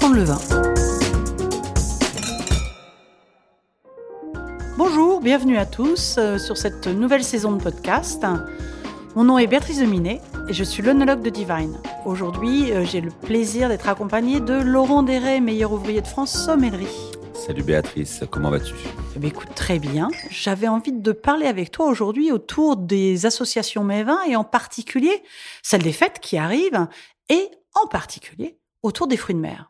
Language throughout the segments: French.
apprendre le vin. Bonjour, bienvenue à tous euh, sur cette nouvelle saison de podcast. Mon nom est Béatrice Deminet et je suis l'onologue de Divine. Aujourd'hui, euh, j'ai le plaisir d'être accompagnée de Laurent Déret, meilleur ouvrier de France sommellerie. Salut Béatrice, comment vas-tu? Eh bien, Écoute, très bien. J'avais envie de parler avec toi aujourd'hui autour des associations Mévins et en particulier celle des fêtes qui arrivent et en particulier autour des fruits de mer.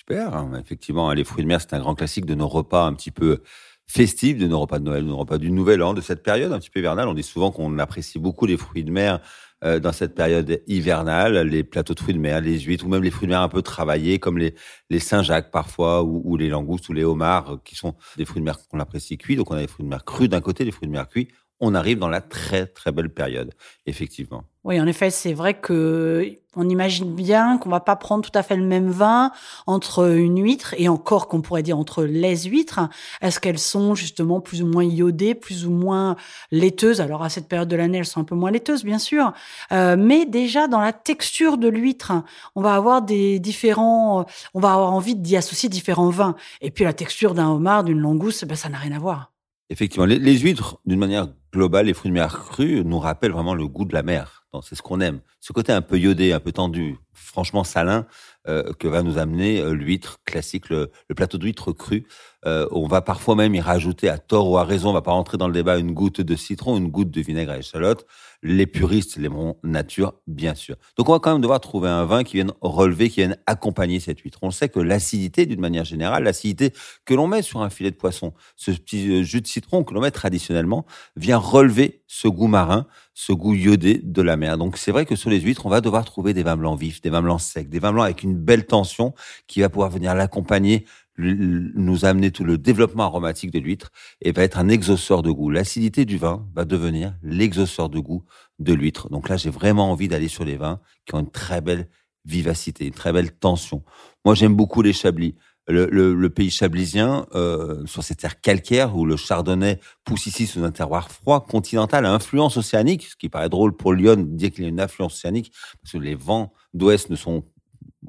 Super, effectivement, les fruits de mer, c'est un grand classique de nos repas un petit peu festifs, de nos repas de Noël, de nos repas du Nouvel An, de cette période un petit peu hivernale. On dit souvent qu'on apprécie beaucoup les fruits de mer euh, dans cette période hivernale, les plateaux de fruits de mer, les huîtres, ou même les fruits de mer un peu travaillés, comme les, les Saint-Jacques parfois, ou, les langoustes, ou les homards, qui sont des fruits de mer qu'on apprécie cuits. Donc on a les fruits de mer crus d'un côté, les fruits de mer cuits on arrive dans la très très belle période, effectivement. Oui, en effet, c'est vrai que on imagine bien qu'on va pas prendre tout à fait le même vin entre une huître et encore qu'on pourrait dire entre les huîtres. Est-ce qu'elles sont justement plus ou moins iodées, plus ou moins laiteuses? Alors à cette période de l'année, elles sont un peu moins laiteuses, bien sûr, euh, mais déjà dans la texture de l'huître, on va avoir des différents, on va avoir envie d'y associer différents vins. Et puis la texture d'un homard, d'une langouste, ben, ça n'a rien à voir. Effectivement, les, huîtres, d'une manière globale, les fruits de mer crus nous rappellent vraiment le goût de la mer. C'est ce qu'on aime. Ce côté un peu iodé, un peu tendu, franchement salin, euh, que va nous amener euh, l'huître classique, le, plateau d'huître cru. Euh, on va parfois même y rajouter à tort ou à raison, on va pas rentrer dans le débat, une goutte de citron, une goutte de vinaigre à échalote. Les puristes l'aimeront nature, bien sûr. Donc on va quand même devoir trouver un vin qui vienne relever, qui vienne accompagner cette huître. On sait que l'acidité, d'une manière générale, l'acidité que l'on met sur un filet de poisson, ce petit jus de citron que l'on met traditionnellement, vient relever ce goût marin, ce goût iodé de la mer. Donc c'est vrai que sur les huîtres, on va devoir trouver des vins blancs vifs, des vins blancs secs, des vins blancs avec une belle tension qui va pouvoir venir l'accompagner, nous amener tout le développement aromatique de l'huître et va être un exauceur de goût. L'acidité du vin va devenir l'exauceur de goût de l'huître. Donc là, j'ai vraiment envie d'aller sur les vins qui ont une très belle vivacité, une très belle tension. Moi, j'aime beaucoup les chablis le, pays chablisien, euh, sur ces terres calcaires où le chardonnay pousse ici sous un terroir froid, continental, à influence océanique, ce qui paraît drôle pour Lyon dire qu'il y a une influence océanique, parce que les vents d'ouest ne sont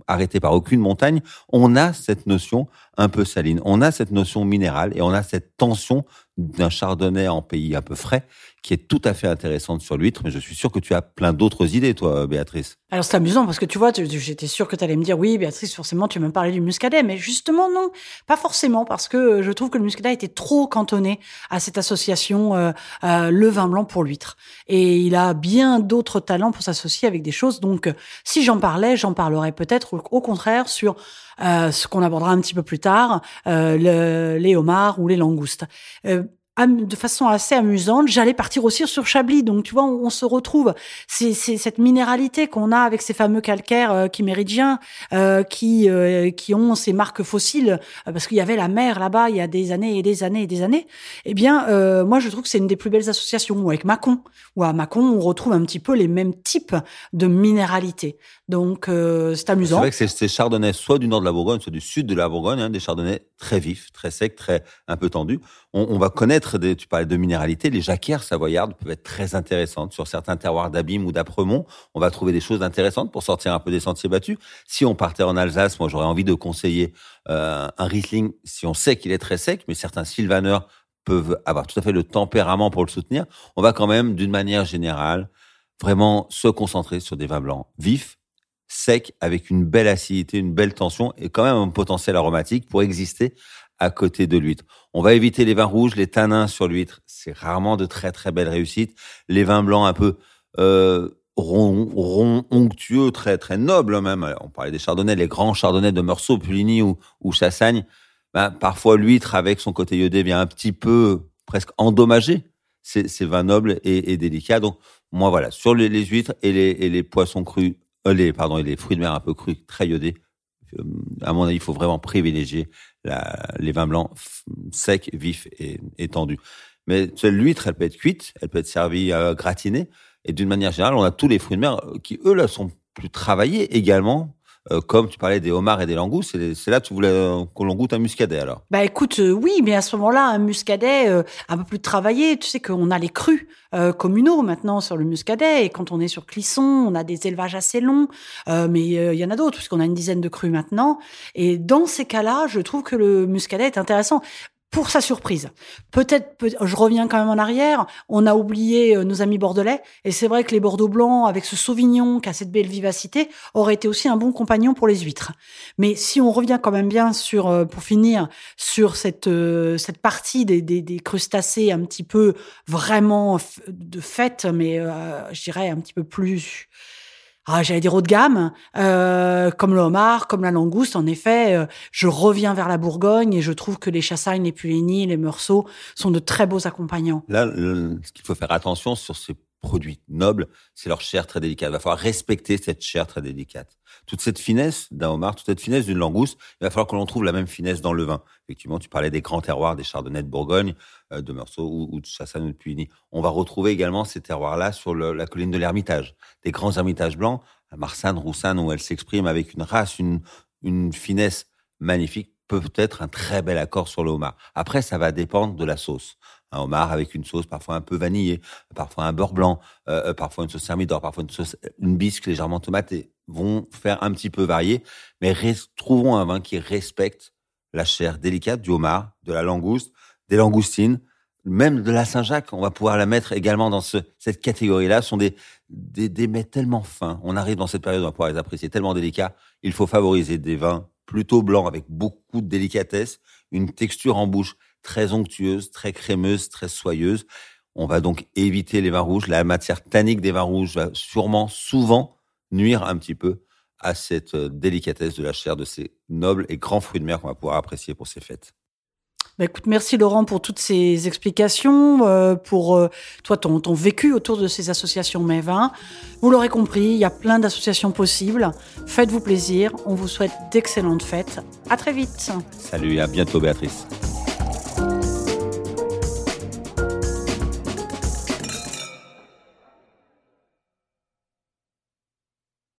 arrêtés par aucune montagne, on a cette notion un peu saline, on a cette notion minérale et on a cette tension d'un chardonnay en pays un peu frais qui est tout à fait intéressante sur l'huître, mais je suis sûr que tu as plein d'autres idées, toi, Béatrice. Alors c'est amusant parce que tu vois, j'étais sûr que tu allais me dire oui, Béatrice, forcément, tu vas me parler du muscadet, mais justement non, pas forcément parce que je trouve que le muscadet était trop cantonné à cette association euh, euh, le vin blanc pour l'huître, et il a bien d'autres talents pour s'associer avec des choses. Donc si j'en parlais, j'en parlerais peut-être au contraire sur euh, ce qu'on abordera un petit peu plus tard, le, les homards ou les langoustes de façon assez amusante, j'allais partir aussi sur Chablis. Donc, tu vois, on, se retrouve. C'est cette minéralité qu'on a avec ces fameux calcaires euh, chiméridiens euh, qui euh, qui ont ces marques fossiles, euh, parce qu'il y avait la mer là-bas il y a des années et des années et des années. Eh bien, moi, je trouve que c'est une des plus belles associations. Ou avec Mâcon, ou à Mâcon, on retrouve un petit peu les mêmes types de minéralité. Donc, c'est amusant. C'est vrai que c'est ces chardonnays, soit du nord de la Bourgogne, soit du sud de la Bourgogne, hein, des chardonnays très vifs, très secs, très un peu tendus. On, on va connaître tu parlais de minéralité, les jacquières savoyardes peuvent être très intéressantes. Sur certains terroirs d'Abîme ou d'Apremont, on va trouver des choses intéressantes pour sortir un peu des sentiers battus. Si on partait en Alsace, moi j'aurais envie de conseiller euh, un Riesling, si on sait qu'il est très sec, mais certains sylvaneurs peuvent avoir tout à fait le tempérament pour le soutenir. On va quand même, d'une manière générale, vraiment se concentrer sur des vins blancs vifs, secs, avec une belle acidité, une belle tension et quand même un potentiel aromatique pour exister à côté de l'huître. On va éviter les vins rouges, les tanins sur l'huître, c'est rarement de très très belles réussites. Les vins blancs un peu euh, ronds, onctueux, très très nobles même. On parlait des chardonnays, les grands chardonnays de Meursault, Puligny ou, Chassagne. Ben, parfois l'huître avec son côté iodé vient un petit peu presque endommager ces, vins nobles et, délicats. Donc moi voilà, sur les, huîtres et les, poissons crus, euh, les pardon et les fruits de mer un peu crus, très iodés, à mon avis, il faut vraiment privilégier la, les vins blancs secs, vifs et, et tendus. Mais l'huître, elle peut être cuite, elle peut être servie à gratiner. Et d'une manière générale, on a tous les fruits de mer qui, eux, là, sont plus travaillés également euh, comme tu parlais des homards et des langoustes. C'est là que tu voulais euh, qu'on l'on goûte un muscadet alors Bah écoute, oui, mais à ce moment-là, un muscadet un peu plus travaillé. Tu sais qu'on a les crus communaux maintenant sur le muscadet. Et quand on est sur Clisson, on a des élevages assez longs. mais il y en a d'autres, puisqu'on a une dizaine de crus maintenant. Et dans ces cas-là, je trouve que le muscadet est intéressant pour sa surprise. Peut-être, je reviens quand même en arrière, on a oublié euh, nos amis bordelais, et c'est vrai que les Bordeaux blancs, avec ce Sauvignon qui a cette belle vivacité, auraient été aussi un bon compagnon pour les huîtres. Mais si on revient quand même bien sur, euh, pour finir, sur cette euh, cette partie des, des, des, crustacés un petit peu vraiment de fête, mais je dirais un petit peu plus ah, j'allais dire haut de gamme, euh, comme le homard, comme la langouste. En effet, euh, je reviens vers la Bourgogne et je trouve que les chassagnes, les pulénies, les meursault sont de très beaux accompagnants. Là, ce qu'il faut faire attention sur ces produits nobles, c'est leur chair très délicate. Il va falloir respecter cette chair très délicate. Toute cette finesse d'un homard, toute cette finesse d'une langouste, il va falloir que l'on trouve la même finesse dans le vin. Effectivement, tu parlais des grands terroirs, des chardonnays de Bourgogne, euh, de Meursault ou, de Chassagne ou de Puigny. On va retrouver également ces terroirs-là sur la colline de l'Ermitage. Des grands ermitages blancs, à Marsanne, Roussanne, où elle s'exprime avec une race, une finesse magnifique, peut être un très bel accord sur le homard. Après, ça va dépendre de la sauce un homard avec une sauce parfois un peu vanillée, parfois un beurre blanc, euh, euh, parfois une sauce thermidor, parfois une sauce, une bisque légèrement tomatée, vont faire un petit peu varier, mais trouvons un vin qui respecte la chair délicate du homard, de la langouste, des langoustines, même de la Saint-Jacques, on va pouvoir la mettre également dans ce, cette catégorie-là. Ce sont des, des, des mets tellement fins. On arrive dans cette période, on va pouvoir les apprécier tellement délicats. Il faut favoriser des vins plutôt blancs avec beaucoup de délicatesse, une texture en bouche très onctueuse, très crémeuse, très soyeuse. On va donc éviter les vins rouges. La matière tannique des vins rouges va sûrement, souvent, nuire un petit peu à cette euh, délicatesse de la chair de ces nobles et grands fruits de mer qu'on va pouvoir apprécier pour ces fêtes. Bah merci Laurent pour toutes ces explications, euh, pour euh, toi ton, vécu autour de ces associations vins. Vous l'aurez compris, il y a plein d'associations possibles. Faites-vous plaisir. On vous souhaite d'excellentes fêtes. À très vite. Salut, à bientôt Béatrice.